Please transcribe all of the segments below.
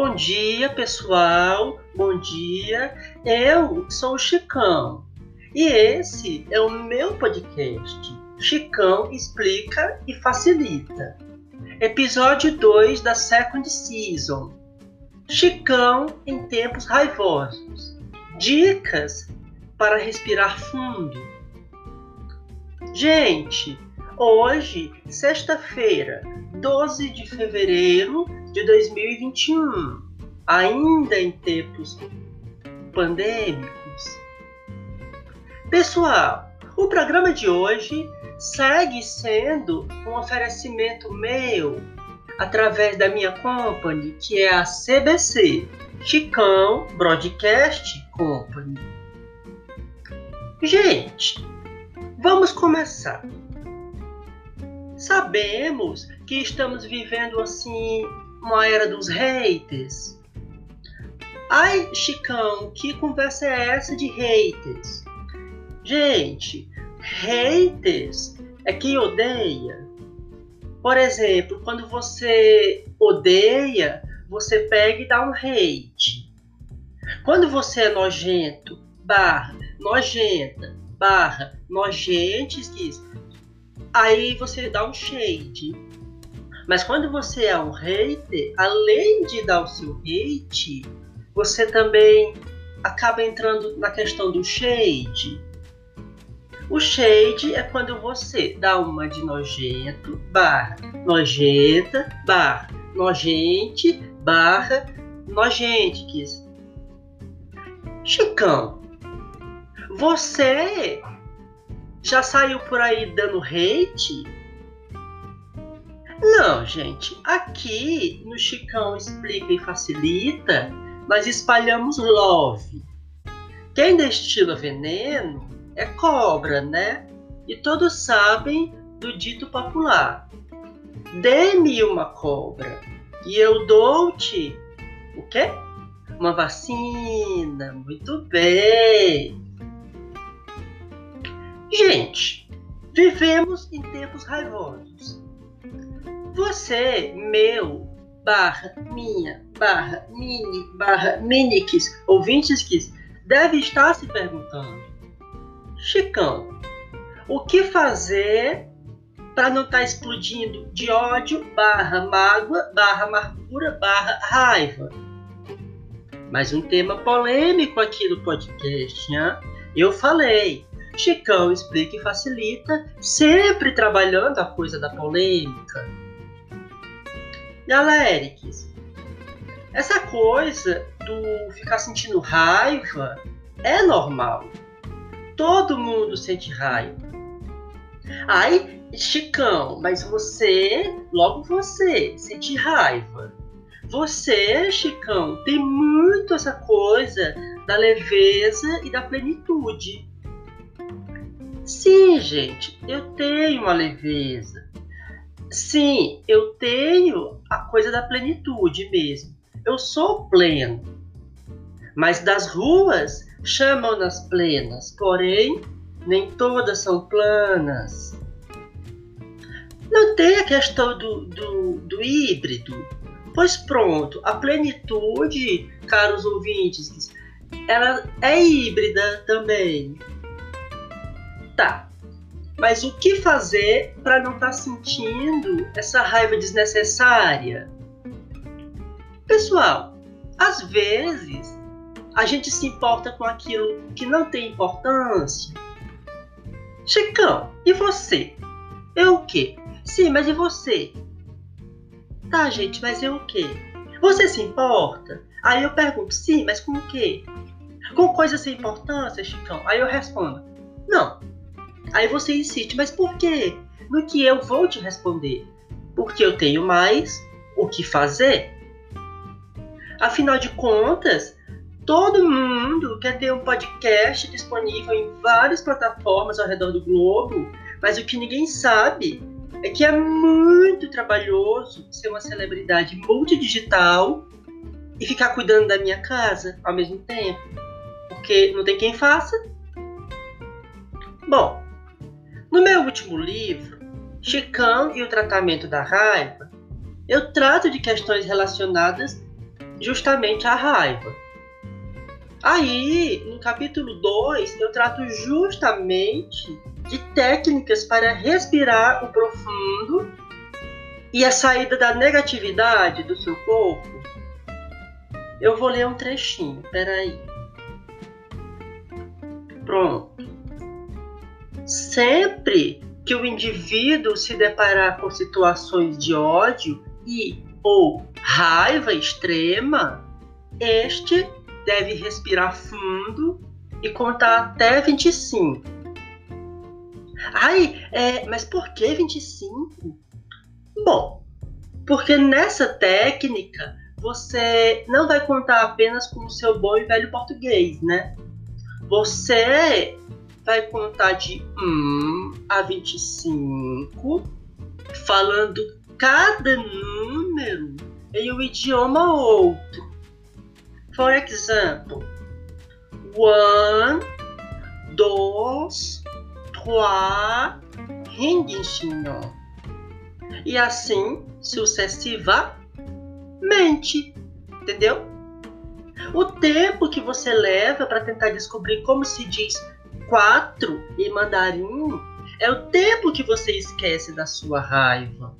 Bom dia, pessoal. Bom dia. Eu sou o Chicão e esse é o meu podcast. Chicão explica e facilita. Episódio 2 da Second Season. Chicão em tempos raivosos. Dicas para respirar fundo. Gente, hoje, sexta-feira, 12 de fevereiro de 2021, ainda em tempos pandêmicos. Pessoal, o programa de hoje segue sendo um oferecimento meu através da minha company, que é a CBC, Chicão Broadcast Company. Gente, vamos começar. Sabemos que estamos vivendo assim uma era dos haters. Ai, Chicão, que conversa é essa de haters? Gente, haters é quem odeia. Por exemplo, quando você odeia, você pega e dá um hate. Quando você é nojento, barra, nojenta, barra, nojentes, aí você dá um shade. Mas quando você é um hater, além de dar o seu hate, você também acaba entrando na questão do shade. O shade é quando você dá uma de nojento, barra, nojenta, barra, nojente, barra, nojentes. Chicão, você já saiu por aí dando hate? Não, gente. Aqui no Chicão Explica e Facilita, nós espalhamos love. Quem destila veneno é cobra, né? E todos sabem do dito popular: dê-me uma cobra e eu dou-te o quê? Uma vacina. Muito bem. Gente, vivemos em tempos raivosos. Você, meu, barra, minha, barra, mini, barra, minix, ouvintes que deve estar se perguntando Chicão, o que fazer para não estar tá explodindo de ódio, barra mágoa, barra amargura, barra raiva? Mais um tema polêmico aqui no podcast, né? Eu falei, Chicão explica e facilita, sempre trabalhando a coisa da polêmica. Galera, essa coisa do ficar sentindo raiva é normal todo mundo sente raiva. Ai, Chicão, mas você, logo você, sente raiva. Você, Chicão, tem muito essa coisa da leveza e da plenitude. Sim, gente, eu tenho uma leveza. Sim, eu tenho a coisa da plenitude mesmo. Eu sou pleno. Mas das ruas chamam-nas plenas, porém, nem todas são planas. Não tem a questão do, do, do híbrido. Pois pronto, a plenitude, caros ouvintes, ela é híbrida também. Tá, mas o que fazer para não estar tá sentindo essa raiva desnecessária? Pessoal, às vezes a gente se importa com aquilo que não tem importância. Chicão, e você? Eu o quê? Sim, mas e você? Tá, gente, mas eu o quê? Você se importa? Aí eu pergunto, sim, mas com o quê? Com coisas sem importância, Chicão? Aí eu respondo, não. Aí você insiste, mas por quê? No que eu vou te responder? Porque eu tenho mais o que fazer. Afinal de contas, Todo mundo quer ter um podcast disponível em várias plataformas ao redor do globo, mas o que ninguém sabe é que é muito trabalhoso ser uma celebridade multidigital e ficar cuidando da minha casa ao mesmo tempo, porque não tem quem faça. Bom, no meu último livro, Chicão e o Tratamento da Raiva, eu trato de questões relacionadas justamente a raiva. Aí, no capítulo 2, eu trato justamente de técnicas para respirar o profundo e a saída da negatividade do seu corpo. Eu vou ler um trechinho, peraí. Pronto. Sempre que o indivíduo se deparar com situações de ódio e ou raiva extrema, este deve respirar fundo e contar até 25. Ai, é, mas por que 25? Bom, porque nessa técnica você não vai contar apenas com o seu bom e velho português, né? Você vai contar de 1 a 25, falando cada número em um idioma outro. For example, one, dois, trois, ringue, senhor. E assim sucessivamente. Entendeu? O tempo que você leva para tentar descobrir como se diz quatro em mandarim é o tempo que você esquece da sua raiva.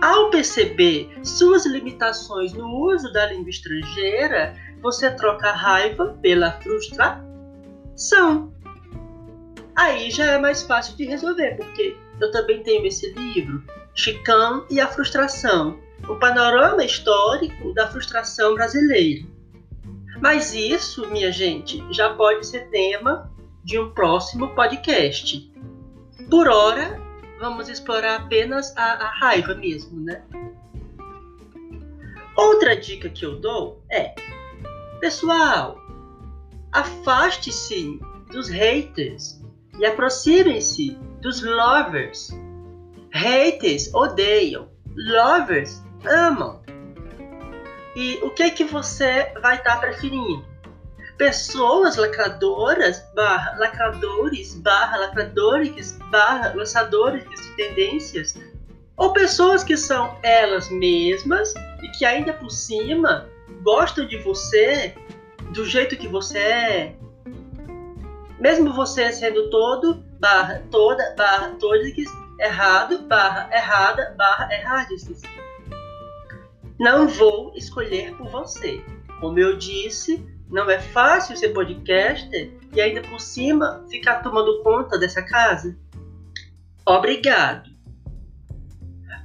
Ao perceber suas limitações no uso da língua estrangeira, você troca a raiva pela frustração. Aí já é mais fácil de resolver, porque eu também tenho esse livro, Chicão e a Frustração, o panorama histórico da frustração brasileira. Mas isso, minha gente, já pode ser tema de um próximo podcast. Por hora, vamos explorar apenas a, a raiva mesmo, né? Outra dica que eu dou é: pessoal, afaste-se dos haters e aproximem-se dos lovers. Haters odeiam, lovers amam. E o que é que você vai estar tá preferindo? Pessoas lacradoras, barra lacradores, barra lacradores, barra lançadores de tendências, ou pessoas que são elas mesmas e que ainda por cima gostam de você do jeito que você é, mesmo você sendo todo, barra toda, barra todos errado, barra errada, barra erradices. Não vou escolher por você. Como eu disse, não é fácil ser podcaster e ainda por cima ficar tomando conta dessa casa? Obrigado.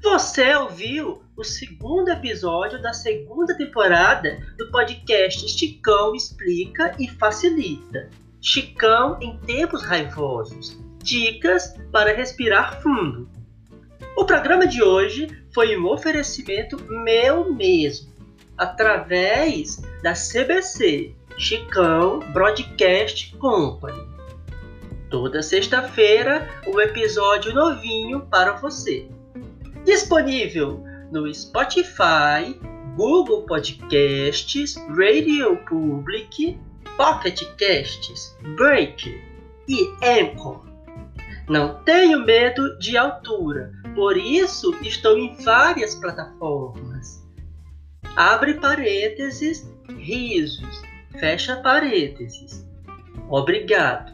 Você ouviu o segundo episódio da segunda temporada do podcast Chicão Explica e Facilita. Chicão em tempos raivosos. Dicas para respirar fundo. O programa de hoje foi um oferecimento meu mesmo através da CBC, Chicão Broadcast Company. Toda sexta-feira, um episódio novinho para você. Disponível no Spotify, Google Podcasts, Radio Public, Pocket Casts, Breaker e Anchor. Não tenho medo de altura, por isso estou em várias plataformas abre parênteses, risos, fecha parênteses. Obrigado.